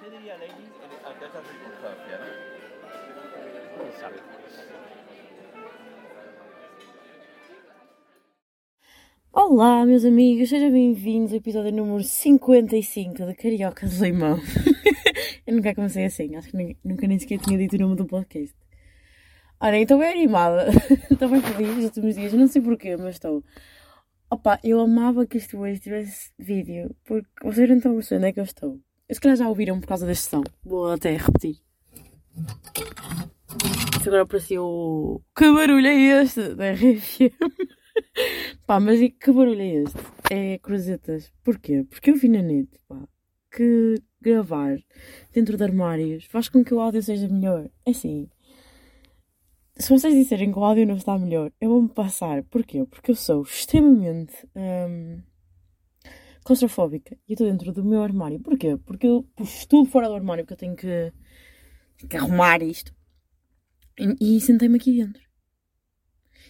¿Qué diría ante esta circunstancia? Quem sabe? Olá, meus amigos, sejam bem-vindos ao episódio número 55 da Carioca de Limão. eu nunca comecei assim, acho que nem- nunca nem sequer tinha dito o nome do podcast. Ora, estou bem animada, estou bem feliz nos últimos dias, não sei porquê, mas estou. Opa, eu amava que este hoje tivesse vídeo, porque vocês não estão a perceber onde é que eu estou. Eu se calhar já ouviram por causa deste som, vou até repetir. Isso agora parecia o. Que barulho é este? Da RFM. pá, mas e que barulho é este? É cruzetas. Porquê? Porque eu vi na net, pá, que gravar dentro de armários faz com que o áudio seja melhor. É assim. Se vocês disserem que o áudio não está melhor, eu vou-me passar. Porquê? Porque eu sou extremamente hum, claustrofóbica e eu estou dentro do meu armário. Porquê? Porque eu pus tudo fora do armário, porque eu tenho que, que arrumar isto. E, e sentei-me aqui dentro.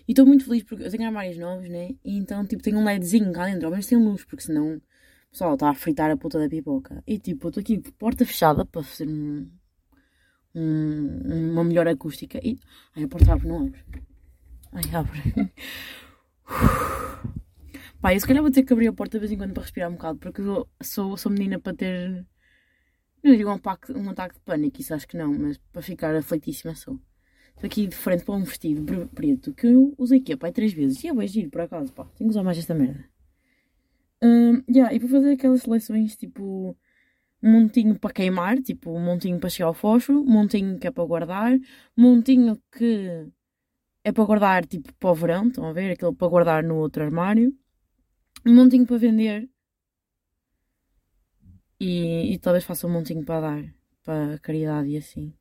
E estou muito feliz porque eu tenho armários novos, né? E então, tipo, tenho um LEDzinho cá dentro, ao menos tem luz, porque senão o pessoal está a fritar a puta da pipoca. E tipo, eu estou aqui de porta fechada para fazer um, um- uma melhor acústica. E. Ai, a porta abre, não abre. Ai, abre. Pá, eu se calhar vou ter que abrir a porta de vez em quando para respirar um bocado, porque eu sou, sou menina para ter. Não digo um, ataque, um ataque de pânico, isso acho que não, mas para ficar aflitíssima sou. Estou aqui de frente para um vestido pre- preto que eu usei aqui, pá, três vezes. E é bem giro, por acaso, pá. Tenho que usar mais esta merda. Hum, yeah, e para fazer aquelas seleções, tipo, um montinho para queimar, tipo, um montinho para chegar ao fósforo, um montinho que é para guardar, um montinho que é para guardar, tipo, para o verão, estão a ver? Aquele para guardar no outro armário. Um montinho para vender. E, e talvez faça um montinho para dar, para caridade e assim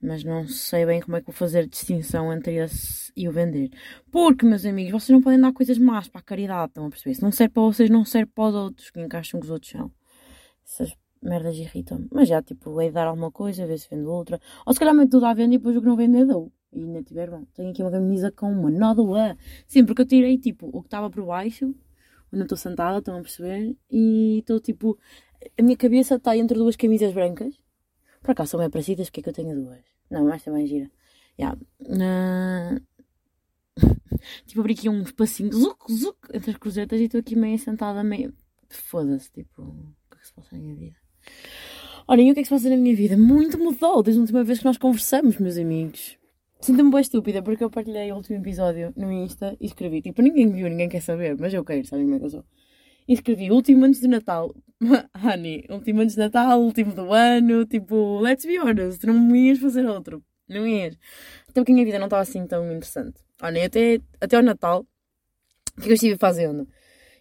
mas não sei bem como é que vou fazer distinção entre esse e o vender. Porque, meus amigos, vocês não podem dar coisas más para a caridade, estão a perceber? Se não serve para vocês, não serve para os outros, que encaixam que os outros são. Essas merdas irritam-me. Mas já, tipo, é dar alguma coisa, ver se vendo outra. Ou se calhar meto tudo à venda e depois o que não vender dou. E ainda tiver bom. Tenho aqui uma camisa com uma nódoa. Sim, porque eu tirei, tipo, o que estava por baixo, onde eu estou sentada, estão a perceber? E estou, tipo, a minha cabeça está entre duas camisas brancas. Por acaso são bem parecidas, porque é que eu tenho duas? Não, mas também gira. Yeah. Ah, tipo, abri aqui um espacinho, zuc, zuc, entre as cruzetas e estou aqui meio sentada, meio. Foda-se, tipo, o que é que se passa na minha vida? E o que é que se passa na minha vida? Muito mudou desde a última vez que nós conversamos, meus amigos. Sinto-me bem estúpida porque eu partilhei o último episódio no Insta e escrevi, tipo, ninguém viu, ninguém quer saber, mas eu quero, sabem como é que eu sou? E escrevi último antes de Natal. Honey, último antes de Natal, último do ano, tipo, let's be honest, não me ias fazer outro. Não ias. Até porque a minha vida não estava assim tão interessante. Olha, até, até ao Natal, o que é que eu estive fazendo?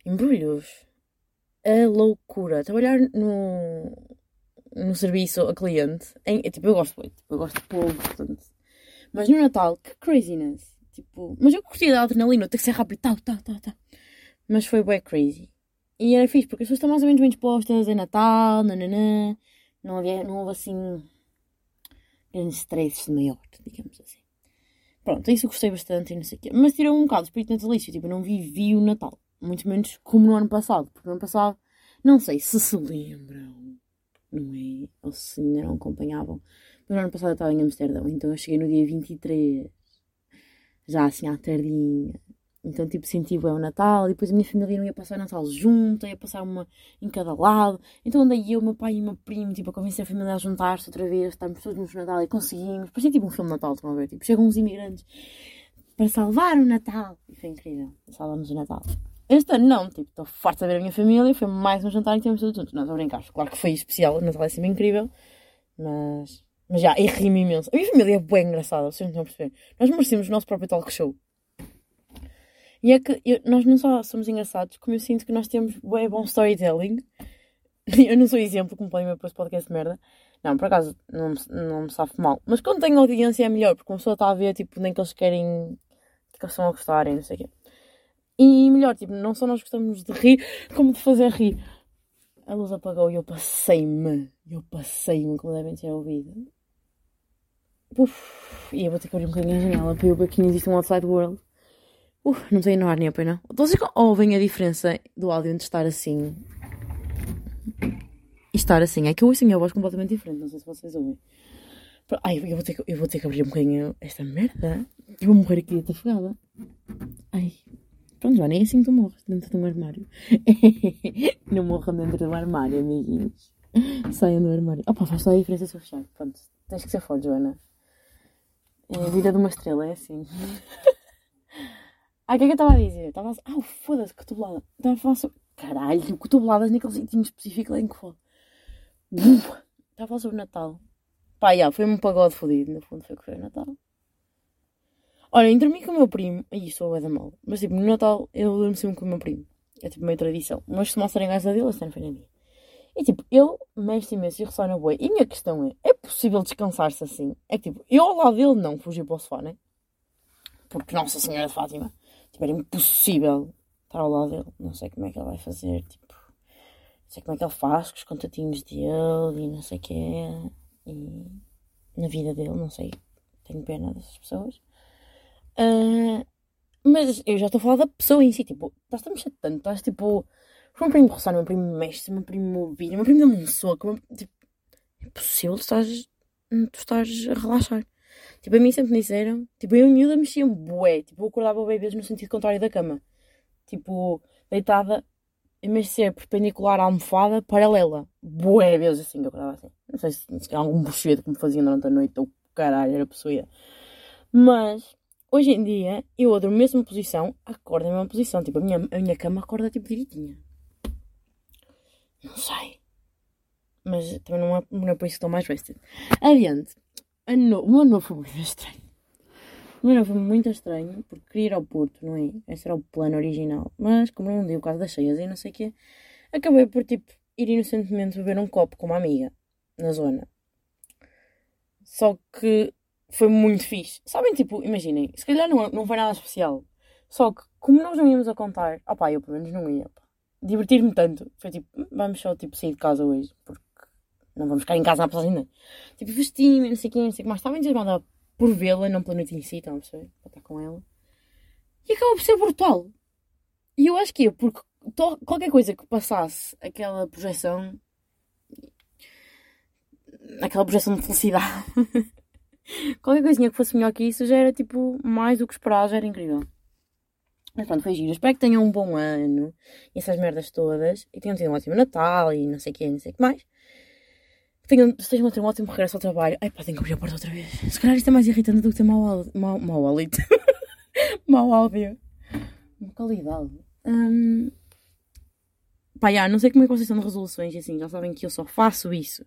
Embrulhos. A loucura. Trabalhar no, no serviço a cliente. Em, tipo, eu gosto muito. Eu gosto povo, portanto. Mas no Natal, que craziness. Tipo, mas eu curti da adrenalina, tem que ser rápido, tal, tal, tal, tal. Mas foi bem crazy. E era fixe, porque as pessoas estão mais ou menos bem dispostas em Natal, nananã. Não, havia, não houve assim grandes stresses de maior, digamos assim. Pronto, isso eu gostei bastante e não sei o quê. Mas tirou um bocado o espírito natalício, tipo, eu não vivi o Natal. Muito menos como no ano passado, porque no ano passado, não sei se se lembram, não é? Ou se ainda não acompanhavam. Mas no ano passado eu estava em Amsterdão, então eu cheguei no dia 23, já assim à tardinha. Então, tipo, senti o Natal, e depois a minha família não ia passar o Natal junto, ia passar uma em cada lado. Então andei eu, meu pai e meu primo, tipo, a convencer a família a juntar-se outra vez, estarmos todos no Natal e conseguimos. Parecia tipo um filme de Natal, estão a ver? Tipo, chegam uns imigrantes para salvar o Natal. E foi incrível, salvamos o Natal. Este ano não, tipo, estou farta de ver a minha família, foi mais um jantar e temos todos juntos. Não, estou a brincar, claro que foi especial, o Natal é sempre incrível, mas, mas já, e ri-me imenso. A minha família é bem engraçada, vocês não estão a perceber. Nós merecemos o nosso próprio talk show. E é que eu- nós não só somos engraçados, como eu sinto que nós temos bem bom storytelling. Eu não sou exemplo, como podem ver por esse podcast merda. Não, por acaso, não, não me safo mal. Mas quando tenho audiência é melhor, porque uma pessoa está a ver, tipo, nem que eles querem, que eles estão a gostar e não sei o quê. E melhor, tipo, não só nós gostamos de rir, como de fazer rir. A luz apagou e eu passei-me. Eu passei-me, como devem ter ouvido. Uf, e vou ter que abrir um bocadinho a janela para eu ver que não existe um outside world. Uf, não no ar nem pois não. Vocês ouvem a diferença do áudio entre estar assim e estar assim. É que eu ouço a minha voz completamente diferente, não sei se vocês ouvem. Ai, eu vou ter que, eu vou ter que abrir um bocadinho esta merda. Eu vou morrer aqui afogada. Ai. Pronto, já nem assim tu morres dentro de um armário. não morram dentro de um armário, amiguinhos. Saiam do armário. Opa, faz só a diferença se eu fechar. Pronto, tens que ser forte, Joana. É a vida de uma estrela, é assim. Ah, o que é que eu estava a dizer? Estava a... Ah, foda-se, cotovelada. Estava a falar sobre. Caralho, cotoveladas naquele sítio específico lá em que foi. Estava a falar sobre Natal. Pá, já, foi um pagode fodido, no fundo foi que foi o Natal. Olha, entre mim com o meu primo. Ih, sou a da mal. Mas tipo, no Natal eu durmo sempre com o meu primo. É tipo meio tradição. Mas se mostrarem a casa dele, está no fim dia. E tipo, ele mexe imenso e ressona boi. E a minha questão é: é possível descansar-se assim? É que tipo, eu ao lado dele não fugi para o sofá, né? Porque Nossa Senhora de Fátima. Tipo, era impossível estar ao lado dele. Não sei como é que ele vai fazer. Tipo, não sei como é que ele faz com os contatinhos dele e não sei o que é. E na vida dele, não sei. Tenho pena dessas pessoas. Uh, mas eu já estou a falar da pessoa em si. Tipo, a mexer tanto. Estás tipo. Foi um primo roçar, um primo mestre, um primo vira, um primo da um soco. Tipo, é possível tu estás, tu estás a relaxar. Tipo, a mim sempre me disseram, tipo, eu e miúda mexiam bué, tipo, eu acordava bem vezes no sentido contrário da cama. Tipo, deitada, em vez de ser perpendicular à almofada, paralela. Bué vezes assim, eu acordava assim. Não sei se, se algum buchedo que me faziam durante a noite, ou caralho, era possuída. Mas, hoje em dia, eu adoro a mesma posição, acordo na mesma posição. Tipo, a minha, a minha cama acorda, tipo, direitinha. Não sei. Mas também não é, não é por isso que estou mais vested. Adiante no... O meu novo foi muito estranho. O meu novo foi muito estranho, porque queria ir ao Porto, não é? Esse era o plano original. Mas, como não deu o caso das cheias e não sei o quê, acabei por, tipo, ir inocentemente beber um copo com uma amiga, na zona. Só que foi muito fixe. Sabem, tipo, imaginem, se calhar não, não foi nada especial. Só que, como nós não íamos a contar, opá, eu pelo menos não ia, Divertir-me tanto. Foi tipo, vamos só, tipo, sair de casa hoje, porque não vamos ficar em casa na passagem Tipo, vesti-me, não sei quê, não sei o que mais. Estava entusiasmada por vê-la, não pela noite em si, estão a perceber? Para estar com ela. E acaba por ser brutal. E eu acho que é porque qualquer coisa que passasse aquela projeção. aquela projeção de felicidade. qualquer coisinha que fosse melhor que isso já era tipo mais do que esperar, já era incrível. Mas pronto, foi giro. Espero que tenham um bom ano e essas merdas todas. E tenham tido um ótimo Natal e não sei o que, não sei o que mais tenham, estejam a ter um ótimo regresso ao trabalho. Ai pá, tenho que abrir a porta outra vez. Se calhar isto é mais irritante do que ter mau, mau, mau hálito. mau áudio. Qualidade. Um... Pá, já, não sei como é que vocês estão de resoluções assim. Já sabem que eu só faço isso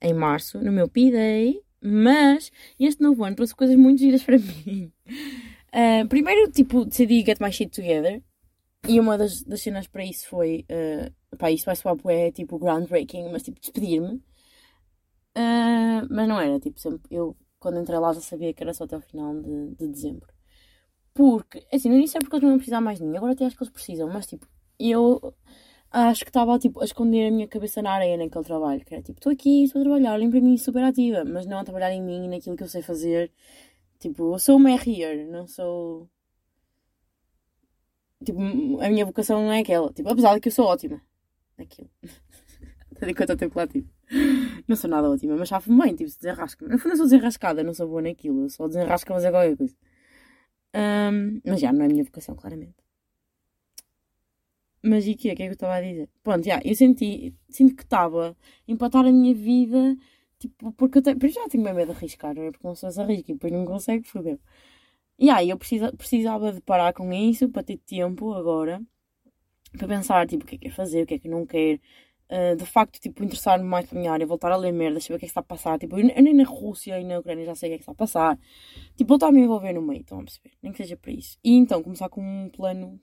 em março, no meu P-Day. Mas este novo ano trouxe coisas muito giras para mim. Uh, primeiro, tipo, decidi get my shit together. E uma das, das cenas para isso foi. Uh, pá, isso vai soar é tipo groundbreaking, mas tipo, despedir-me. Uh, mas não era, tipo, sempre. Eu, quando entrei lá, já sabia que era só até o final de, de dezembro. Porque, assim, no início é porque eles não precisar mais de mim, agora até acho que eles precisam, mas tipo, eu acho que estava tipo, a esconder a minha cabeça na areia naquele trabalho, que era tipo, estou aqui, estou a trabalhar, lembro para mim super ativa, mas não a trabalhar em mim e naquilo que eu sei fazer. Tipo, eu sou uma RR, não sou. Tipo, a minha vocação não é aquela. Tipo, apesar de que eu sou ótima. Aquilo. Até enquanto eu tempo lá, tipo. Não sou nada ótima, mas chafo bem, tipo, desenrasca. No fundo, eu sou desenrascada, não sou boa naquilo. Eu só desenrasca fazer qualquer coisa. Um, mas já, não é a minha vocação, claramente. Mas e o que é? O que é que eu estava a dizer? Pronto, já, eu senti, sinto que estava a empatar a minha vida, tipo, porque eu tenho, já tenho medo de arriscar, não é? Porque não sou arrisca e depois não consegue, fodeu. E aí, eu precisa, precisava de parar com isso para ter tempo agora para pensar, tipo, o que é que é fazer, o que é que não quero, uh, de facto, tipo, interessar-me mais pela minha área, voltar a ler merda, saber o que é que está a passar. Tipo, eu, eu nem na Rússia e na Ucrânia já sei o que é que está a passar. Tipo, voltar a me envolver no meio, estão a perceber? Nem que seja para isso. E então, começar com um plano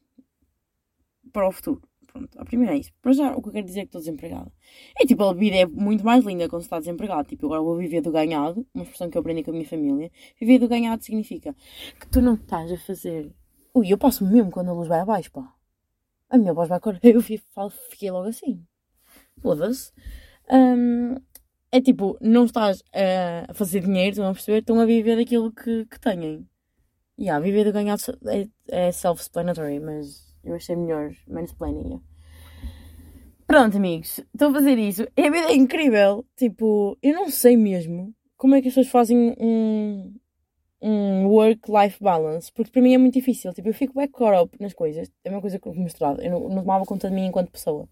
para o futuro. Pronto, a primeira é isso. Para já, o que eu quero dizer é que estou desempregada. É tipo, a vida é muito mais linda quando se está desempregado. Tipo, agora vou viver do ganhado, uma expressão que eu aprendi com a minha família. Viver do ganhado significa que tu não estás a fazer. Ui, eu passo mesmo quando a luz vai abaixo, pá. A minha voz vai correr. Eu fiquei logo assim foda-se. Um, é tipo, não estás a fazer dinheiro, estão a perceber? Estão a viver daquilo que, que têm. E yeah, viver do ganhar é, é self-explanatory, mas eu achei melhor mansplaining. Pronto, amigos, estou a fazer isso. E a vida é incrível. Tipo, eu não sei mesmo como é que as pessoas fazem um, um work-life balance, porque para mim é muito difícil. Tipo, eu fico bem caught up nas coisas. É uma coisa que eu mostrado. Eu não, não tomava conta de mim enquanto pessoa.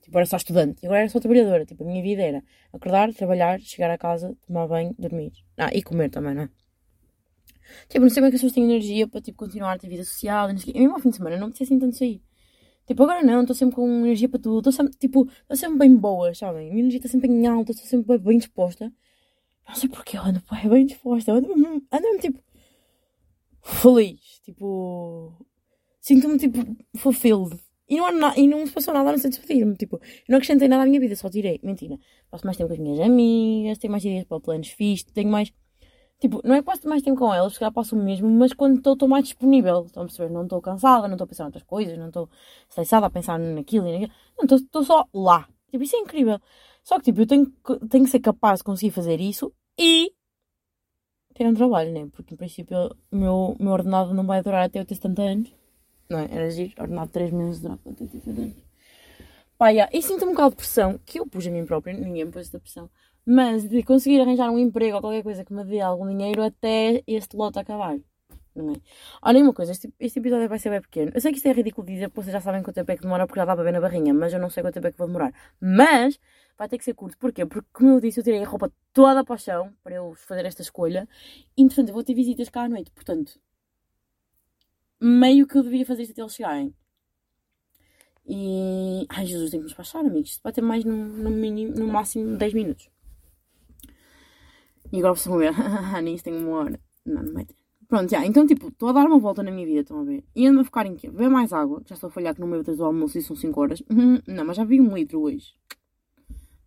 Tipo, era só estudante. E agora era só trabalhadora. Tipo, a minha vida era acordar, trabalhar, chegar a casa, tomar banho, dormir. Ah, e comer também, não é? Tipo, não sei como é que as pessoas têm energia para, tipo, continuar a ter vida social. E mesmo ao fim de semana não me assim tanto sair. Tipo, agora não, estou sempre com energia para tudo. Estou sempre, tipo, estou sempre bem boa, sabem? Minha energia está sempre em alta, estou sempre bem, disposta. Não sei porquê, eu ando bem, bem disposta. Eu ando, ando tipo, feliz. Tipo, sinto-me, tipo, fulfilled. E não, há e não se passou nada não ser despedir-me. Tipo, não acrescentei nada à minha vida, só tirei. Mentira. Passo mais tempo com as minhas amigas, tenho mais ideias para planos fixos, tenho mais. Tipo, não é que passo mais tempo com elas, se calhar passo mesmo, mas quando estou, estou mais disponível. Estão a perceber? Não estou cansada, não estou a pensar em outras coisas, não estou estressada a pensar naquilo e naquilo. Não, estou, estou só lá. Tipo, isso é incrível. Só que, tipo, eu tenho, tenho que ser capaz de conseguir fazer isso e ter um trabalho, né? Porque, em princípio, o meu, meu ordenado não vai durar até eu ter 70 anos. Não é? Era giro, ordenado 3 meses durar até ter 70 anos. Pá, yeah. e sinto um bocado de pressão, que eu pus a mim própria, ninguém me pôs essa pressão mas de conseguir arranjar um emprego ou qualquer coisa que me dê algum dinheiro até este lote acabar. É? Olha uma coisa, este, este episódio vai ser bem pequeno. Eu sei que isto é ridículo dizer, porque vocês já sabem quanto tempo é que demora porque já dá para ver na barrinha, mas eu não sei quanto tempo é que vou demorar. Mas vai ter que ser curto. Porquê? Porque, como eu disse, eu tirei a roupa toda para o chão para eu fazer esta escolha. E, entretanto, eu vou ter visitas cá à noite. Portanto, meio que eu devia fazer isto até eles chegarem. E. Ai, Jesus, tenho que me despachar, amigos. Vai ter mais no, no, mínimo, no máximo 10 minutos. E agora vocês vão ver, nisso tenho uma hora. Não, não vai ter. Pronto, já. Então, tipo, estou a dar uma volta na minha vida, estão a ver? E ando a focar em quê? Beber mais água. Já estou a falhar que não bebo desde o almoço e são 5 horas. Uhum, não, mas já vi um litro hoje.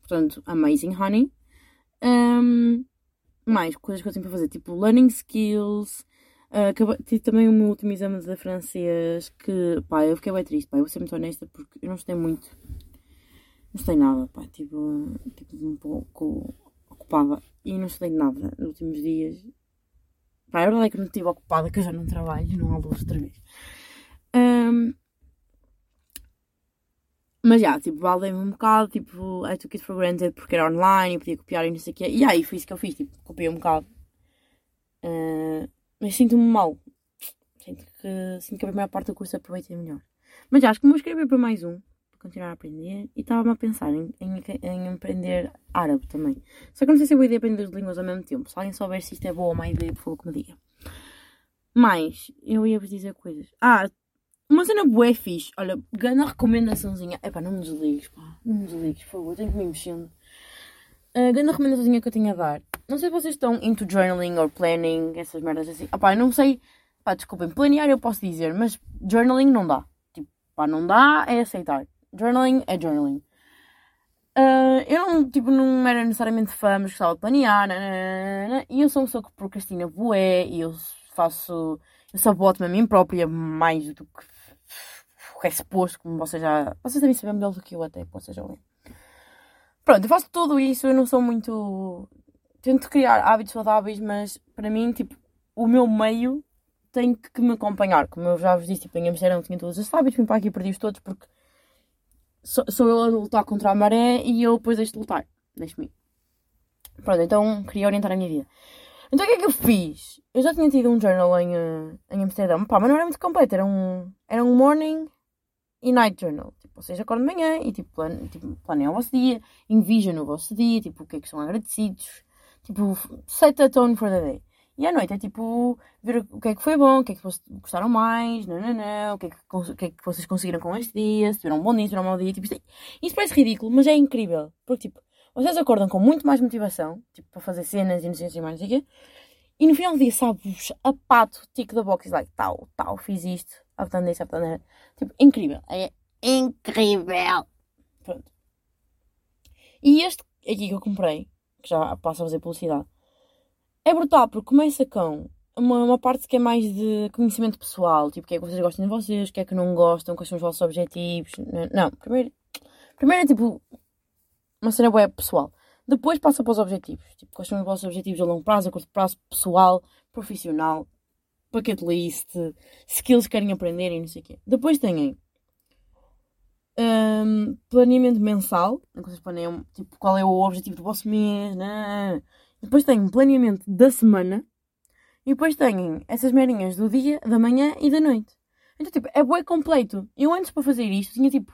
Portanto, amazing honey. Um, mais coisas que eu tenho para fazer, tipo learning skills. Uh, tive também o meu último exame de francês que, pá, eu fiquei bem triste, pá, eu vou ser muito honesta porque eu não estudei muito. Não estudei nada, pá, tipo, tipo um pouco ocupada e não estudei nada nos últimos dias. Pá, a verdade é que não estive ocupada, que eu já não trabalho, não há luz outra vez. Um, mas já, tipo, valdei-me um bocado, tipo, I took it for granted porque era online e podia copiar e não sei o quê. E aí foi isso que eu fiz, tipo, copiei um bocado. Uh, mas sinto-me mal. Sinto que, sinto que a primeira parte do curso aproveitei melhor. Mas já, acho que vou escrever para mais um continuar a aprender e estava-me a pensar em, em, em, aprender árabe também. Só que não sei se é boa ideia aprender as línguas ao mesmo tempo. Se alguém souber se isto é boa ou má ideia, por favor, que me diga. Mas, eu ia-vos dizer coisas. Ah, uma cena boa é fixe. Olha, grande recomendaçãozinha. Epá, não me desligues, pá. Não me desligues, por favor, tenho que me mexendo. A grande recomendaçãozinha que eu tenho a dar. Não sei se vocês estão into journaling or planning, essas merdas assim. Ah, pá, não sei. Pá, desculpem, planear eu posso dizer, mas journaling não dá. Tipo, pá, não dá, é aceitar. Journaling é journaling. Uh, eu não, tipo, não era necessariamente fã, mas gostava de planear. Nanana, e eu sou uma pessoa que procrastina bué e eu faço. Eu saboto-me a mim própria mais do que é suposto, como vocês já. Vocês devem saber melhor do que eu até, vocês já veem. Pronto, eu faço tudo isso, eu não sou muito. Tento criar hábitos saudáveis, mas para mim, tipo, o meu meio tem que me acompanhar. Como eu já vos disse, tipo, em Amsterdão tinha todos os hábitos, vim para aqui e perdi-os todos porque sou, sou eu a lutar contra a maré e eu depois deixo de lutar. Deixo-me ir. Pronto, então queria orientar a minha vida. Então o que é que eu fiz? Eu já tinha tido um journal em, uh, em Amsterdão, pá, mas não era muito completo, era um, era um morning e night journal. Tipo, vocês acordam de manhã e tipo, plane, tipo, planeiam o vosso dia, envision o vosso dia, tipo, o que é que são agradecidos, tipo, set a tone for the day. E à noite é tipo ver o que é que foi bom, o que é que gostaram mais, não, não, não, o, que é que, o que é que vocês conseguiram com este dia, se tiveram um bom dia, se tiveram um mau dia. Tipo, isto, é, parece ridículo, mas é incrível. Porque tipo, vocês acordam com muito mais motivação, tipo, para fazer cenas e não sei, mais. E no final do dia, sabe-vos a pato, tick da box, like, tal, tal, fiz isto, I've done that. Tipo, incrível. É incrível. Pronto. E este aqui que eu comprei, que já passo a fazer publicidade é brutal, porque começa com uma, uma parte que é mais de conhecimento pessoal, tipo, o que é que vocês gostam de vocês, o que é que não gostam, quais são os vossos objetivos. Não, primeiro, primeiro é tipo uma cena web pessoal. Depois passa para os objetivos. Tipo, quais são os vossos objetivos a longo prazo, a curto prazo, pessoal, profissional, bucket list, skills que querem aprender e não sei o quê. Depois têm um, planeamento mensal, em que vocês planeiam tipo, qual é o objetivo do vosso mês, né? Depois têm planeamento da semana, e depois têm essas merinhas do dia, da manhã e da noite. Então, tipo, é bué completo. Eu antes para fazer isto tinha tipo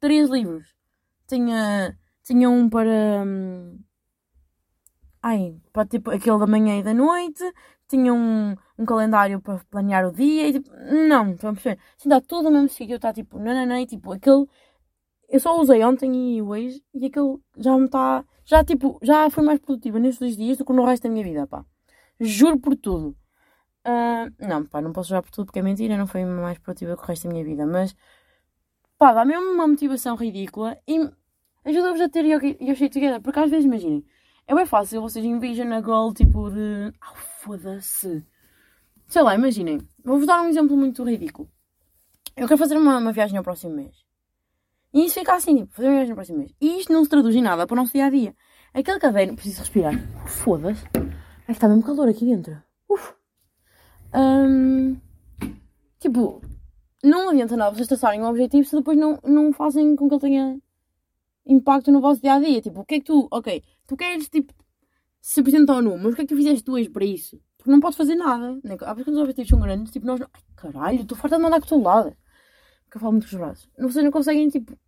três livros. Tinha, tinha um para. Hum, ai, para tipo aquele da manhã e da noite. Tinha um, um calendário para planear o dia e tipo, não, estão a perceber? Assim dá tudo no mesmo sítio, está tipo, não, não, não, e tipo, aquele. Eu só usei ontem e hoje e aquele já me está. Já tipo, já fui mais produtiva nestes dois dias do que no resto da minha vida, pá. Juro por tudo. Uh, não, pá, não posso jurar por tudo porque é mentira, não foi mais produtiva que o resto da minha vida, mas pá, dá mesmo uma motivação ridícula e ajuda-vos a ter your shit together, porque às vezes imaginem, é bem fácil vocês envision a goal tipo de. Ah, foda-se. Sei lá, imaginem, vou-vos dar um exemplo muito ridículo. Eu quero fazer uma, uma viagem ao próximo mês. E isso fica assim, tipo, fazer uma viagem ao próximo mês. E isto não se traduz em nada para o nosso dia a dia. Aquele caderno, preciso respirar. Foda-se. Que está mesmo calor aqui dentro. Uf. Um, tipo, não adianta nada vocês traçarem um objetivo se depois não, não fazem com que ele tenha impacto no vosso dia a dia. Tipo, o que é que tu, ok, tu queres tipo 100% ao número, mas o que é que tu fizeste hoje para isso? Porque não podes fazer nada. Há vezes quando os objetivos são grandes, tipo, nós. Ai caralho, estou farta de mandar com o lado. Porque eu falo muito com os braços. Vocês não conseguem, tipo,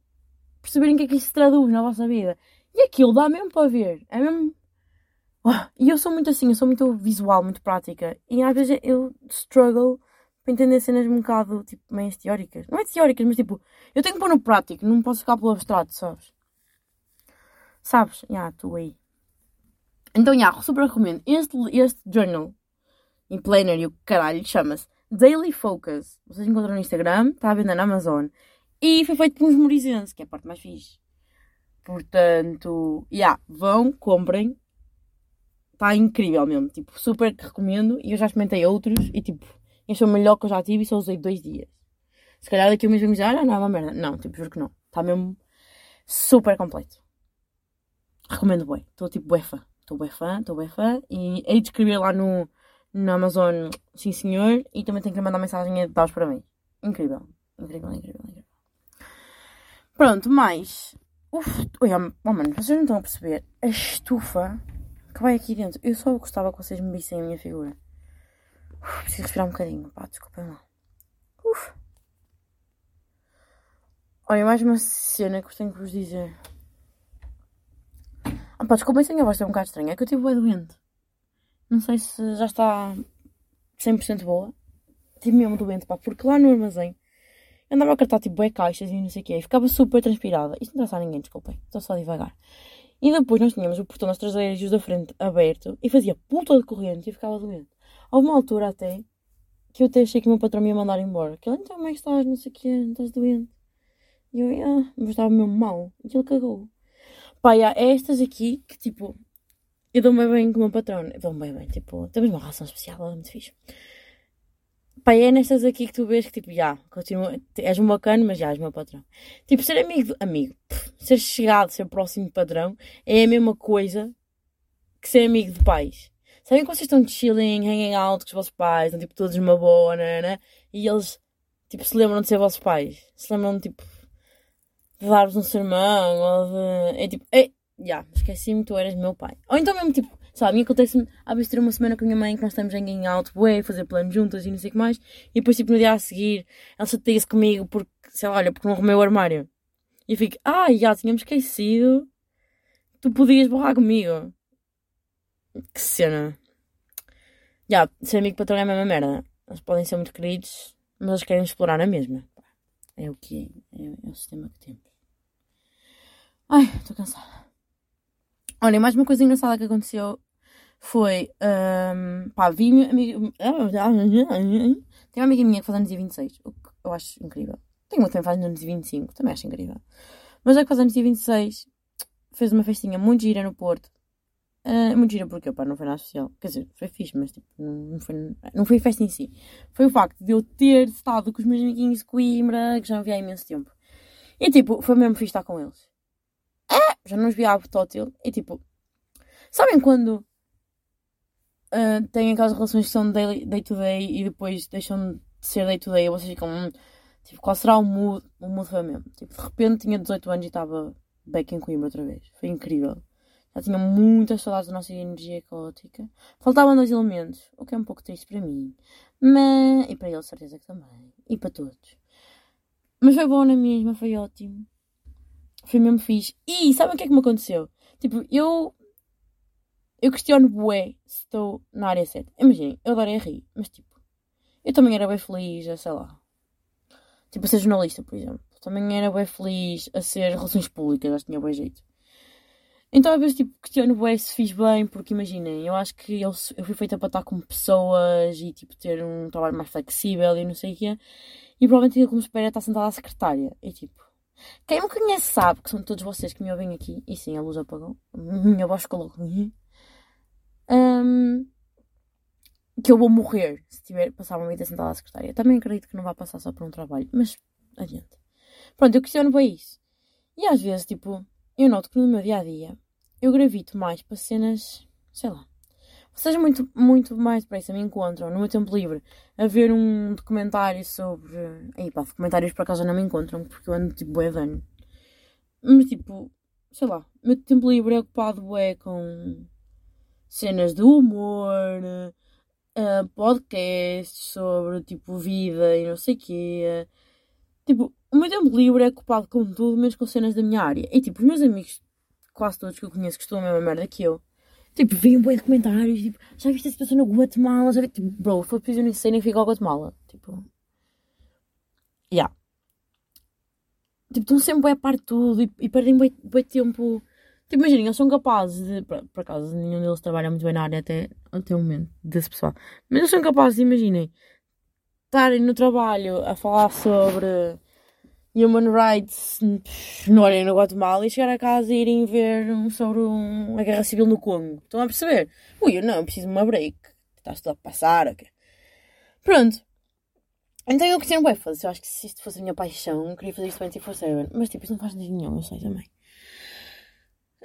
perceberem o que é que isso se traduz na vossa vida. E aquilo dá mesmo para ver. É mesmo Oh, e eu sou muito assim, eu sou muito visual, muito prática. E às vezes eu struggle para entender cenas um bocado, tipo, meio teóricas. Não é teóricas, mas tipo, eu tenho que pôr no prático, não posso ficar pelo abstrato, sabes? Sabes? Já, yeah, tu aí. Então, já, yeah, super recomendo. Este, este journal, em planner e o caralho, chama-se Daily Focus. Vocês encontram no Instagram, está à venda na Amazon. E foi feito por uns morizenses, que é a parte mais fixe. Portanto, já, yeah, vão, comprem Está incrível mesmo. Tipo, super recomendo. E eu já experimentei outros e tipo, este é o melhor que eu já tive e só usei dois dias. Se calhar daqui a um mês dizer, ah, não, é uma merda. Não, tipo, juro que não. Está mesmo super completo. Recomendo bem. Estou tipo bué fã. Estou bué fã, estou bué fã. E hei de escrever lá no, no Amazon, sim senhor. E também tenho que mandar mensagem a dar os parabéns. Incrível. Incrível, incrível, incrível. Pronto, mais. Uf, olha, oh, mano, vocês não estão a perceber. A estufa que vai aqui dentro. Eu só gostava que vocês me vissem a minha figura. Uf, preciso respirar um bocadinho. Pá, desculpem lá. Uf. Olha, mais uma cena que eu tenho que vos dizer. Ah, pá, desculpem se a minha voz é um bocado estranha. É que eu estive bem doente. Não sei se já está 100% boa. Estive mesmo doente, pá, porque lá no armazém andava a cartar tipo bué caixas e não sei o quê. E ficava super transpirada. Isto não está a ninguém, desculpem. Estou só devagar. E depois nós tínhamos o portão das traseiras e os da frente aberto e fazia puta de corrente e eu ficava doente. Houve uma altura até que eu até achei que o meu patrão me ia mandar embora. Que ele, então, como é que estás? Não sei o quê, estás doente. E eu, ah, mas estava mesmo mal. E ele cagou. Pá, é estas aqui que tipo, eu dou-me bem com o meu patrão. Eu dou-me bem bem, tipo, temos uma relação especial, ela é muito fixe. Pá, é nestas aqui que tu vês que tipo, já, continua, és um bacana, mas já és meu patrão. Tipo, ser amigo, amigo, pff, ser chegado, ser próximo de padrão, é a mesma coisa que ser amigo de pais. Sabem que vocês estão chilling, hanging out com os vossos pais, estão tipo todos numa boa, né, né? E eles, tipo, se lembram de ser vossos pais. Se lembram, tipo, de dar-vos um sermão, ou de... É tipo, ei, já, esqueci-me, tu eras meu pai. Ou então mesmo, tipo, Sabe, a mim acontece-me, às vezes, ter uma semana com a minha mãe que nós estamos em alto, bué, fazer planos juntas e não sei o que mais, e depois, tipo, no dia a seguir, ela chateia-se comigo porque, sei lá, olha, porque não arrumei o armário. E eu fico, ah, já tínhamos esquecido, tu podias borrar comigo. Que cena. Já, ser amigo patrão é a mesma merda. Eles podem ser muito queridos, mas eles querem explorar a mesma. É o que é, é, é o sistema que temos. Ai, estou cansada. Olha, mais uma coisa engraçada que aconteceu foi. Um, pá, vi. Amiga, tem uma amiga minha que faz anos dia 26, o que eu acho incrível. Tenho uma que também faz anos dia 25, também acho incrível. Mas a que faz anos dia 26 fez uma festinha muito gira no Porto. Uh, muito gira porque, pá, não foi nada especial. Quer dizer, foi fixe, mas tipo, não foi, não foi festa em si. Foi o facto de eu ter estado com os meus amiguinhos de Coimbra, que já não via há imenso tempo. E tipo, foi mesmo fixe estar com eles já não os via há tótil. E tipo, sabem quando uh, têm aquelas relações que são day, day to day e depois deixam de ser day to day e vocês ficam, hum, Tipo, qual será o mood? O mood foi mesmo. Tipo, de repente tinha 18 anos e estava back em Coimbra outra vez. Foi incrível. Já tinha muitas saudades da nossa energia caótica. Faltavam dois elementos, o que é um pouco triste para mim. Mas. E para ele, certeza que também. E para todos. Mas foi bom na mesma, foi ótimo. Foi mesmo fixe. E sabem o que é que me aconteceu? Tipo, eu. Eu questiono bué se estou na área certa. Imaginem, eu adorei rir, mas tipo. Eu também era bem feliz, a, sei lá. Tipo, a ser jornalista, por exemplo. Também era bem feliz a ser relações públicas, acho que tinha bem jeito. Então às vezes tipo, questiono bem se fiz bem, porque imaginem, eu acho que eu, eu fui feita para estar com pessoas e tipo ter um trabalho mais flexível e não sei o quê. E provavelmente aquilo que espera é estar sentada à secretária. E tipo, quem me conhece sabe que são todos vocês que me ouvem aqui. E sim, a luz apagou. Minha voz ficou louca. Um, que eu vou morrer se tiver passar uma vida sentada à secretária. Também acredito que não vai passar só por um trabalho, mas adiante. Pronto, eu questiono bem isso. E às vezes, tipo, eu noto que no meu dia a dia eu gravito mais para cenas, sei lá. Vocês muito, muito mais depressa me encontram no meu tempo livre a ver um documentário sobre. Aí pá, documentários por acaso não me encontram porque eu ando tipo bué de Mas tipo, sei lá, meu tempo livre é ocupado bué com cenas de humor, uh, podcasts sobre tipo vida e não sei o quê. Tipo, o meu tempo livre é ocupado com tudo, menos com cenas da minha área. E tipo, os meus amigos, quase todos que eu conheço, que estão a mesma merda que eu, tipo, veem bem comentários, tipo, já viste a situação no Guatemala, já viste, tipo, bro, foi preciso nem sei nem ficar ao Guatemala. Tipo, yeah. Tipo, estão sempre a par de tudo e, e perdem bem tempo. Tipo, imaginem, eles são capazes de. Por, por acaso, nenhum deles trabalha muito bem na área até, até o momento desse pessoal. Mas eles são capazes de, imaginem, estarem no trabalho a falar sobre human rights no, no Guatemala e chegar a casa e irem ver sobre um, a guerra civil no Congo. Estão a perceber? Ui, eu não, preciso de uma break. Estás tudo a passar, ok? Pronto. Então eu queria bem fazer. Eu acho que se isto fosse a minha paixão, eu queria fazer isto 24-7. Mas tipo, isto não faz nenhum, eu sei também.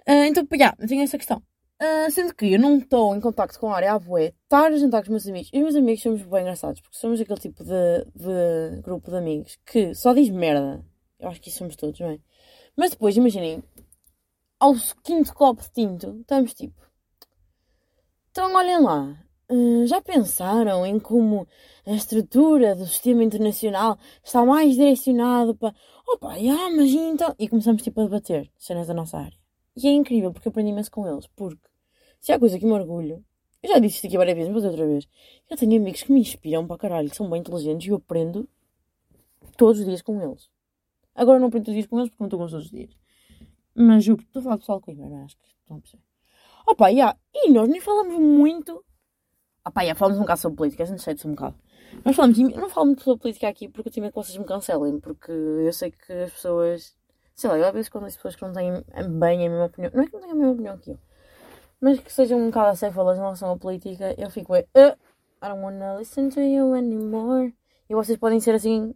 Uh, então, já, yeah, tenho essa questão. Uh, sendo que eu não estou em contacto com a área boé, estar a jantar com os meus amigos. E os meus amigos somos bem engraçados, porque somos aquele tipo de, de grupo de amigos que só diz merda. Eu acho que isso somos todos, não é? Mas depois, imaginem, ao quinto copo de tinto, estamos tipo. Então, olhem lá. Uh, já pensaram em como a estrutura do sistema internacional está mais direcionado para. Opa, ah, mas então. E começamos tipo a debater cenas da nossa área. E é incrível porque aprendi imenso com eles. Porque se há coisa que me orgulho, eu já disse isto aqui várias vezes, mas outra vez. Eu tenho amigos que me inspiram para caralho, que são bem inteligentes e eu aprendo todos os dias com eles. Agora não aprendo todos os dias com eles porque não estou com todos os dias. Mas eu estou a falar pessoal com não acho que estão a perceber. Opa, yeah. e nós nem falamos muito. Opa, yeah, falamos um bocado sobre política, a gente sei um bocado. Nós falamos, eu não falo muito sobre política aqui porque eu tenho medo que vocês me cancelem, porque eu sei que as pessoas sei lá, eu às vezes quando as pessoas que não têm bem a mesma opinião, não é que não têm a mesma opinião que eu, mas que sejam um bocado acéfalas em relação à política, eu fico, uh, I don't wanna listen to you anymore. E vocês podem ser assim,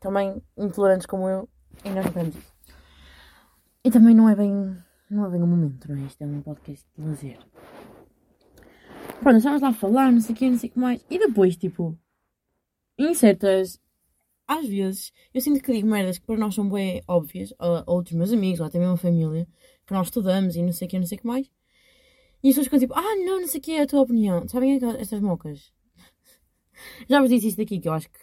também intolerantes como eu, e nós não queremos isso. E também não é bem, não é bem o momento, não é? Isto é um podcast de lazer. Pronto, estamos lá a falar, não sei o que, não sei o que mais. E depois, tipo, em certas às vezes, eu sinto que digo merdas que para nós são bem óbvias, a, outros meus amigos, ou até mesmo a família, que nós estudamos e não sei o que, não sei o que mais. E as pessoas ficam tipo, ah, não, não sei o que é a tua opinião. Sabem estas mocas? Já vos disse isto daqui, que eu acho que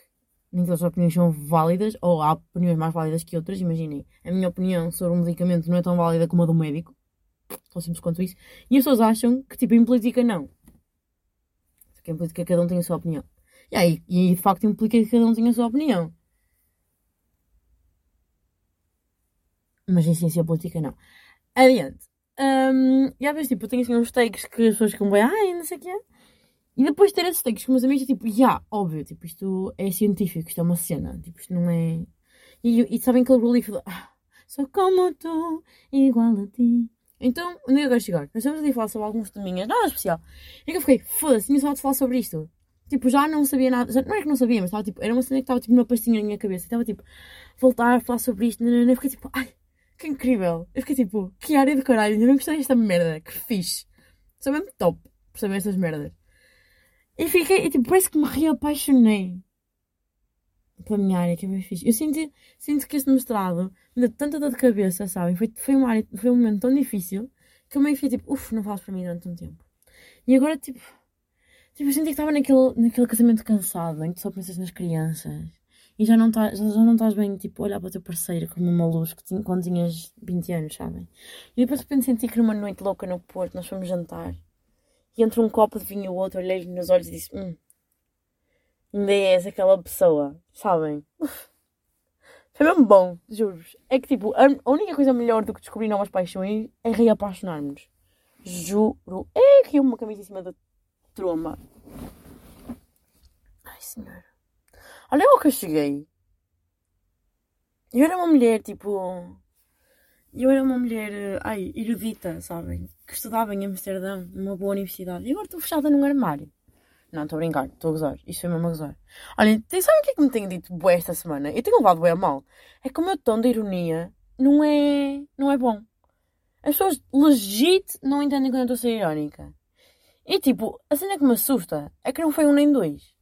nem todas as opiniões são válidas, ou há opiniões mais válidas que outras. Imaginem, a minha opinião sobre um medicamento não é tão válida como a do médico. Tão simples quanto isso. E as pessoas acham que, tipo, em política não. Porque em política cada um tem a sua opinião. E aí, e de facto implica que cada um tenha a sua opinião. Mas em ciência política não. Adiante. Um, e às vezes, tipo, eu tenho assim uns takes que as pessoas ficam bem, ai, não sei o que é. E depois ter esses takes com meus amigos, tipo, já, yeah, óbvio, tipo, isto é científico, isto é uma cena, tipo, isto não é. E, e sabem aquele relief de, ah, sou como tu, igual a ti. Então, onde é eu quero chegar? Nós estamos ali a falar sobre alguns teminhas, nada especial. E que eu fiquei, foda-se, tinha só de falar sobre isto. Tipo, já não sabia nada, já, não é que não sabia, mas estava tipo, era uma cena que estava tipo numa pastinha na minha cabeça. Estava tipo, voltar a falar sobre isto, e fiquei tipo, ai, que incrível. Eu fiquei tipo, que área de caralho, ainda não gostei desta merda, que fixe. Sou mesmo top por saber estas merdas. E fiquei, e tipo, parece que me reapaixonei para a minha área, que é bem fixe. Eu sinto, sinto que este mestrado me deu tanta dor de cabeça, sabem? Foi, foi, uma área, foi um momento tão difícil que eu meio que fiquei tipo, uff, não falas para mim durante um tempo. E agora, tipo, tipo eu senti que estava naquele, naquele casamento cansado, em que só pensas nas crianças. E já não, tá, já, não estás bem, tipo, olhar para o teu parceiro como uma luz que tinha, quando tinhas 20 anos, sabem? E depois de repente senti que numa noite louca no Porto nós fomos jantar. E entre um copo de vinho e o outro, olhei-lhe nos olhos e disse: Hum, ainda és aquela pessoa, sabem? Foi mesmo bom, juro-vos. É que tipo, a única coisa melhor do que descobrir novas paixões é reapaixonar-nos. Juro. É que uma camisa em cima da tromba. Ai, senhor. Olha o que eu cheguei. Eu era uma mulher, tipo. Eu era uma mulher, ai, erudita, sabem? Que estudava em Amsterdão, numa boa universidade. E agora estou fechada num armário. Não, estou a brincar, estou a gozar. Isto foi mesmo a gozar. Olhem, sabem o que é que me tem dito bué esta semana? Eu tenho levado a mal. É que o meu tom de ironia não é, não é bom. As pessoas legit não entendem quando eu estou a ser irónica. E tipo, a cena que me assusta é que não foi um nem dois.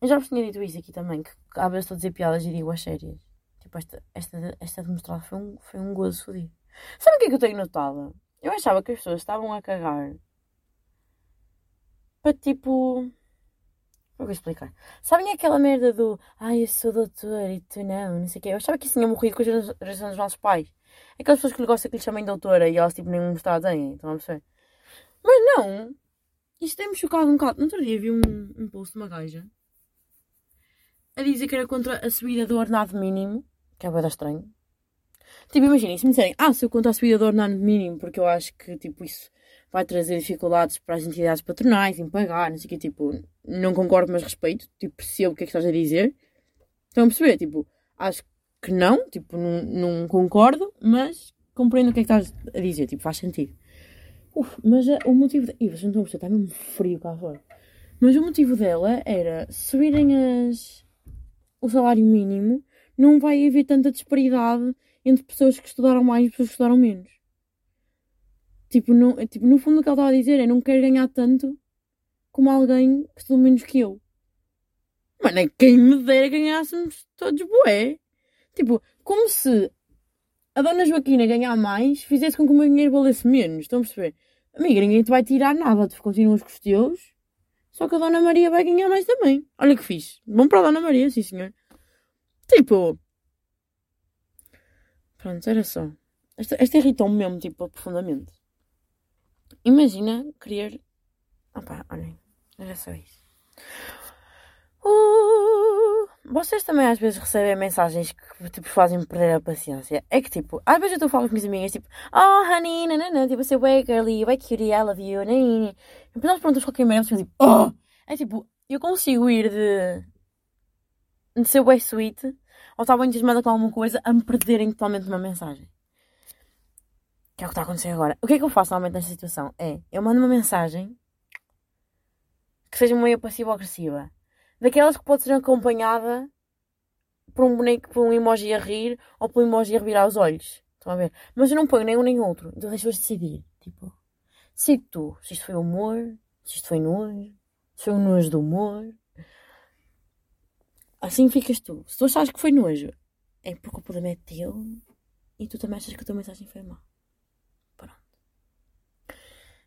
Eu já vos tinha dito isso aqui também, que às vezes estou a dizer piadas e digo as sérias. Tipo, esta, esta, esta demonstrada foi um, foi um gozo fodido. Sabe o que é que eu tenho notado? Eu achava que as pessoas estavam a cagar para tipo. Vou explicar. Sabem aquela merda do ai, eu sou doutor e tu não, não sei o quê. Eu achava que isso tinha morrido com a geração dos nossos pais. Aquelas pessoas que gostam que lhe chamem doutora e elas tipo nem estado têm, estão a perceber? Mas não! Isto tem-me chocado um bocado. No outro dia vi um, um post de uma gaja a dizer que era contra a subida do ordenado mínimo, que é bem estranho. Tipo, imaginem, se me disserem, ah, se eu conto a subida do ordenado mínimo, porque eu acho que, tipo, isso vai trazer dificuldades para as entidades patronais em pagar, não sei o que, tipo, não concordo, mas respeito, tipo, percebo o que é que estás a dizer. Estão a perceber, tipo, acho que não, tipo, não, não concordo, mas compreendo o que é que estás a dizer, tipo, faz sentido. Uf, mas é, o motivo... De... Ih, vocês não estão a perceber, está mesmo frio cá fora. Mas o motivo dela era subirem as... o salário mínimo, não vai haver tanta disparidade entre pessoas que estudaram mais e pessoas que estudaram menos. Tipo no, tipo, no fundo o que ela estava a dizer é não quero ganhar tanto como alguém que estudou menos que eu. Mano, é quem me dera ganhássemos todos bué. Tipo, como se a dona Joaquina ganhar mais fizesse com que o meu dinheiro valesse menos. Estão a perceber? Amiga, ninguém te vai tirar nada, tu continuas com os teus. Só que a Dona Maria vai ganhar mais também. Olha que fixe. Bom para a Dona Maria, sim senhor. Tipo, Pronto, era só. Esta, esta irritou-me mesmo, tipo, profundamente. Imagina querer. Opá, olhem, era só isso. Uh, vocês também às vezes recebem mensagens que tipo, fazem perder a paciência. É que tipo, às vezes eu estou com as minhas amigas tipo, oh honey, nanana, tipo, você way girly, way cutie, I love you, nanana. Depois elas perguntam qualquer merda, tipo, oh! É tipo, eu consigo ir de. de ser way sweet ou estavam entusiasmada com alguma coisa a me perderem totalmente uma mensagem. Que é o que está a acontecer agora. O que é que eu faço normalmente nesta situação? É, eu mando uma mensagem que seja meio passiva-agressiva. Daquelas que pode ser acompanhada por um boneco, por um emoji a rir ou por um emoji a revirar os olhos. Estão a ver? Mas eu não ponho nem um nem outro. Então deixo-vos decidir. Tipo, decide tu. Se isto foi humor, se isto foi nojo, se foi um nojo do humor, Assim ficas tu. Se tu achas que foi nojo, é porque o problema é teu e tu também achas que a tua mensagem foi má. Pronto.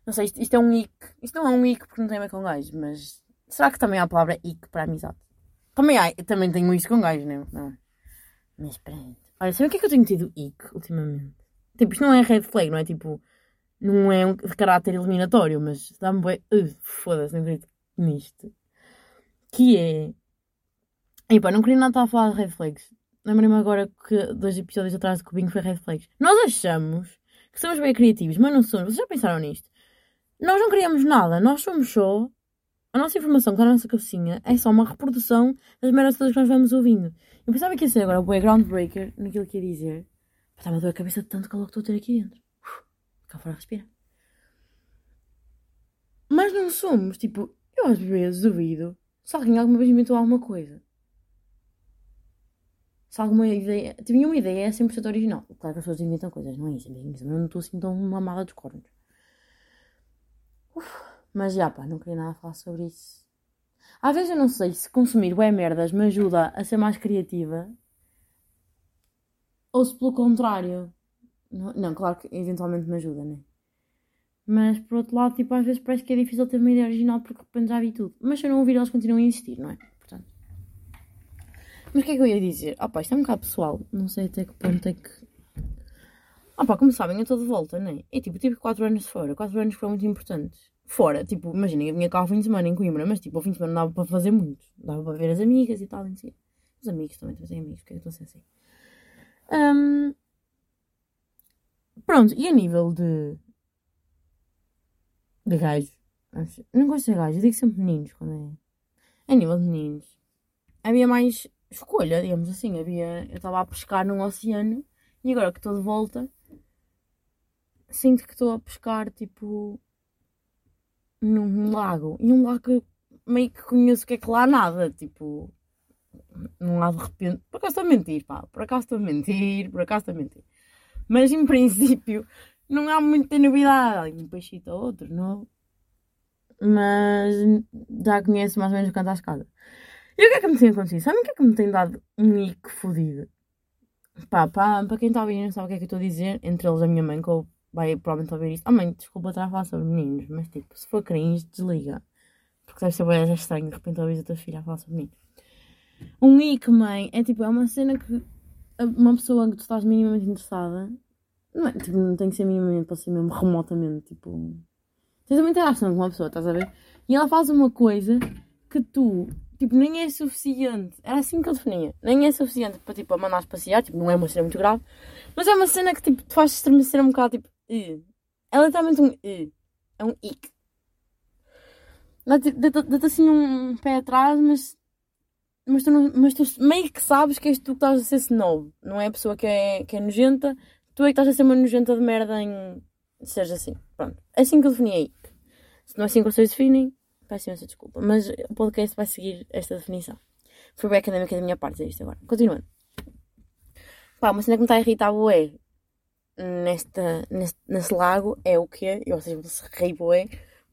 Não sei, isto, isto é um ic. Isto não é um ic porque não tem a ver com gajo, mas será que também há a palavra ic para amizade? Também há, também tenho isso com gajo, não? não. Mas pronto. Olha, sabe o que é que eu tenho tido ic ultimamente? Tipo, isto não é red flag, não é tipo. Não é um de caráter eliminatório, mas dá-me bem. Uh, Foda-se, não acredito nisto. Que é e pá, não queria nada estar a falar de red flags. Lembrei-me agora que dois episódios atrás de Cubinho foi red flags. Nós achamos que somos bem criativos, mas não somos. Vocês já pensaram nisto? Nós não criamos nada, nós somos só. A nossa informação com a nossa cabecinha é só uma reprodução das merdas todas que nós vamos ouvindo. Eu pensava que ia ser agora o background breaker naquilo que ia dizer. Está-me a dor a cabeça de tanto calor que estou a ter aqui dentro. Uf, cá fora respira. Mas não somos, tipo, eu às vezes duvido se alguém alguma vez inventou alguma coisa se alguma ideia. Tinha uma ideia, é 100% original. Claro que as pessoas inventam coisas, não é isso? Mas eu não estou assim tão mamada dos cornos. Uf, mas já, pá, não queria nada falar sobre isso. Às vezes eu não sei se consumir bué merdas me ajuda a ser mais criativa ou se pelo contrário. Não, claro que eventualmente me ajuda, né? Mas por outro lado, tipo, às vezes parece que é difícil ter uma ideia original porque de repente já vi tudo. Mas se eu não ouvir, eles continuam a insistir, não é? Portanto. Mas o que é que eu ia dizer? Ah pá, isto é um bocado pessoal. Não sei até que ponto é que. Ah pá, como sabem, eu estou de volta, não é? É tipo, tive 4 anos fora. 4 anos foram muito importantes. Fora, tipo, imaginem, eu vinha cá ao fim de semana em Coimbra, mas tipo, ao fim de semana dava para fazer muito. Dava para ver as amigas e tal, não. Os amigos também, têm amigos, porque que eu estou assim? Um... Pronto, e a nível de. de gajos. Não gosto de gajos, eu digo sempre meninos quando é. A nível de meninos. Havia mais escolha, digamos assim. Havia. Eu estava a pescar num oceano e agora que estou de volta. Sinto que estou a pescar tipo num lago. E um lago que meio que conheço que é que lá nada. Tipo, num lado de repente. Por acaso estou a mentir, pá. Por acaso estou a mentir, por acaso estou a mentir. Mas em princípio não há muita novidade. Um peixito ou outro, não. Mas já conheço mais ou menos o canto à escada. E o que é que me tem acontecido? Sabem o que é que me tem dado um ico fodido? Pá, pá, para quem está a ouvir não sabe o que é que eu estou a dizer, entre eles a minha mãe, que eu vai provavelmente ouvir isto. Ah, mãe, desculpa estar a falar sobre meninos, mas tipo, se for cringe, desliga. Porque deve ser bem estranho de repente ouvir a tua filha a falar sobre meninos. Um ick, mãe, é tipo, é uma cena que uma pessoa que tu estás minimamente interessada, não, é, tipo, não tem que ser minimamente, pode ser mesmo remotamente, tipo. Tens uma interação com uma pessoa, estás a ver? E ela faz uma coisa que tu, tipo, nem é suficiente. Era assim que eu definia. Nem é suficiente para, tipo, a mandar passear, tipo, não é uma cena muito grave. Mas é uma cena que, tipo, te faz estremecer um bocado, tipo, I. É literalmente um I. É um ick. Dá-te assim um pé atrás, mas. Mas tu, não, mas tu meio que sabes que és tu que estás a ser snob. Não é a pessoa que é, que é nojenta. Tu é que estás a ser uma nojenta de merda em. Seja assim. Pronto. É assim que eu defini aí. Se não é assim que vocês definem, peço imensa desculpa. Mas o podcast vai seguir esta definição. Foi bem académica da minha parte dizer isto agora. Continuando. Pá, uma cena que me está a irritar é nesta, neste, lago é o que é, ou seja, se ri bué,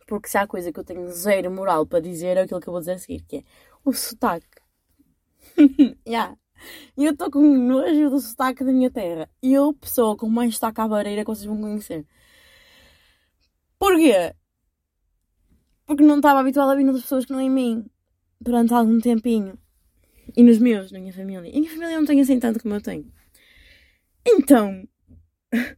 porque se há coisa que eu tenho zero moral para dizer é aquilo que eu vou dizer a seguir, que é o sotaque. yeah. E eu estou com nojo do sotaque da minha terra. E eu, pessoa com mais sotaque à bareira que vocês vão conhecer. Porquê? Porque não estava habituada a vir nas pessoas que não em mim. Durante algum tempinho. E nos meus, na minha família. E a minha família não tem assim tanto como eu tenho. Então,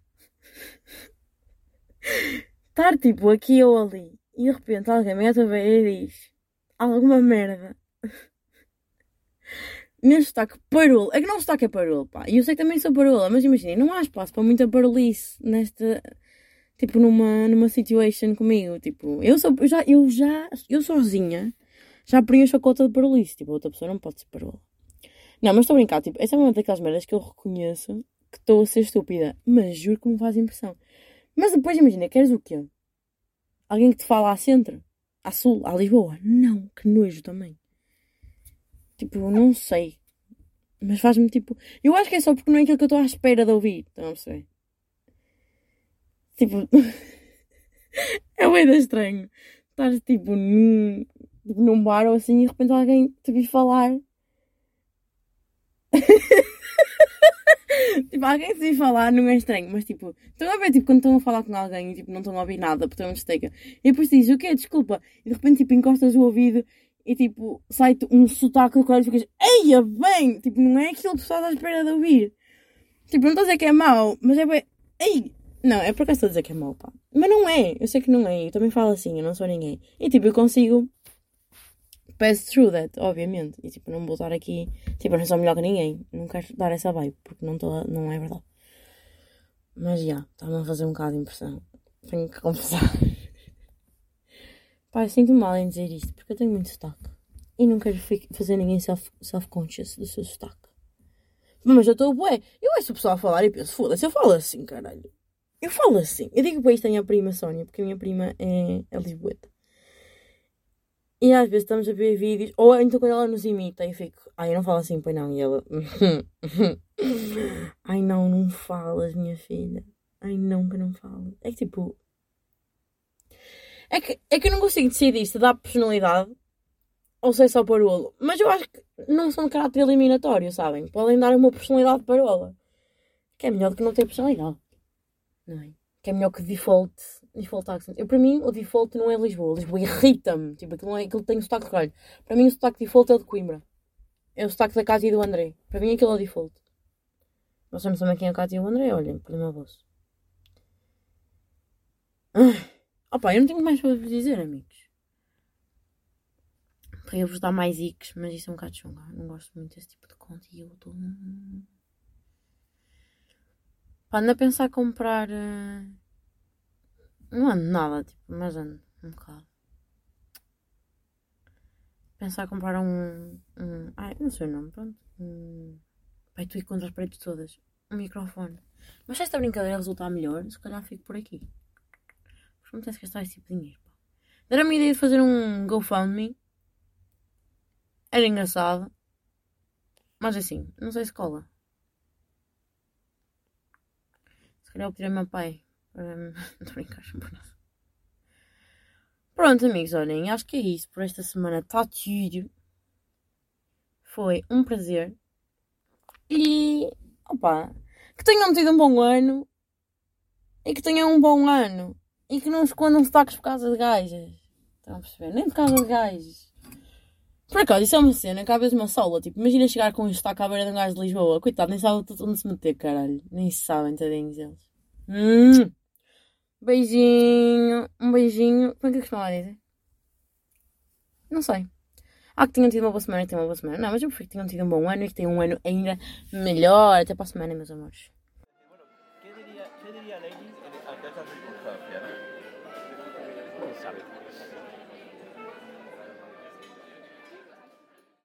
estar tipo aqui ou ali e de repente alguém mete a ver e diz alguma merda neste sotaque parolo. É que não sotaque é parolo, pá. E eu sei que também sou parola, mas imaginem, não há espaço para muita parolice nesta. Tipo, numa, numa situation comigo. Tipo, eu sou. Eu já. Eu, já, eu sozinha já preencho a cota de parolice. Tipo, outra pessoa não pode ser parola. Não, mas estou a brincar. Tipo, essa é uma daquelas merdas que eu reconheço que estou a ser estúpida. Mas juro que me faz impressão. Mas depois imagina, queres o quê? Alguém que te fala à centro? À sul? À Lisboa? Não, que nojo também. Tipo, não sei. Mas faz-me tipo. Eu acho que é só porque não é aquilo que eu estou à espera de ouvir. Estão a perceber? Tipo. é bem estranho. Estás tipo num, tipo, num bar ou assim e de repente alguém te vir falar. tipo, alguém se falar não é estranho, mas tipo, estão a ver tipo, quando estão a falar com alguém e tipo, não estão a ouvir nada porque estão a mistega. E depois dizes, o que é? Desculpa. E de repente tipo, encostas o ouvido e tipo, sai-te um sotaque do e ficas, eia, bem! Tipo, não é aquilo que tu estás à espera de ouvir. Tipo, não estou a dizer que é mau, mas é bem, ei! Não, é por estou a dizer que é mau, pá. Mas não é, eu sei que não é, eu também falo assim, eu não sou ninguém. E tipo, eu consigo pass through that, obviamente. E tipo, não vou estar aqui, tipo, eu não sou melhor que ninguém. Não quero dar essa vibe, porque não, tô, não é verdade. Mas já, está-me a fazer um bocado de impressão. Tenho que confessar. Pá, eu sinto mal em dizer isto, porque eu tenho muito sotaque. E não quero fazer ninguém self-conscious self do seu sotaque. Mas eu estou bué. Eu ouço o pessoal a falar e penso, foda-se, eu falo assim, caralho. Eu falo assim. Eu digo para isto a prima Sónia, porque a minha prima é, é Lisboeta. E às vezes estamos a ver vídeos, ou então quando ela nos imita, eu fico, ai, eu não falo assim, pois não. E ela, ai não, não falas, minha filha. Ai não, que não falo. É que tipo, é que, é que eu não consigo decidir se dá personalidade ou sei só parolo. Mas eu acho que não são de caráter eliminatório, sabem? Podem dar uma personalidade parola. Que é melhor do que não ter personalidade. Não é? Que é melhor que default, default accent. Eu, para mim, o default não é Lisboa. Lisboa irrita-me. Tipo, aquilo, não é, aquilo tem o sotaque de caralho. Para mim, o sotaque default é o de Coimbra. É o sotaque da Cátia e do André. Para mim, aquilo é o default. Vocês não sabem quem é a Cátia e o André? Olhem, problema vosso. Opa, eu não tenho mais para vos dizer, amigos. Queria vos dar mais icks, mas isso é um bocado chunga. Não gosto muito desse tipo de conteúdo. Pá, ando a pensar comprar. Uh... Não ando nada, tipo, mas ando um bocado. Pensar comprar um. um... Ai, não sei o nome, pronto. Um... Pai, tu ir contra as paredes todas. Um microfone. Mas se esta brincadeira resultar melhor, se calhar fico por aqui. Porque não tens que gastar esse tipo de dinheiro. Deram-me a ideia de fazer um GoFundMe era engraçado. Mas assim, não sei se cola. Se calhar eu pedir ao meu pai para me brincar por nada. Pronto, amigos, olhem, acho que é isso por esta semana. Está tudo. Foi um prazer. E. opa! Que tenham tido um bom ano. E que tenham um bom ano. E que não escondam sotaques por causa de gajas. Estão a perceber? Nem por causa de gajas. Por acaso, isso é uma cena que às vezes uma sola. Tipo, imagina chegar com isto à cabeça de um gajo de Lisboa. Coitado, nem sabe onde se meter, caralho. Nem sabem, tadinhos eles. Hum. Beijinho. Um beijinho. Como é que eu costumava dizer? Não sei. Ah, que tinham tido uma boa semana e tinham uma boa semana. Não, mas eu prefiro que tenham tido um bom ano e que tenham um ano ainda melhor. Até para a semana, meus amores.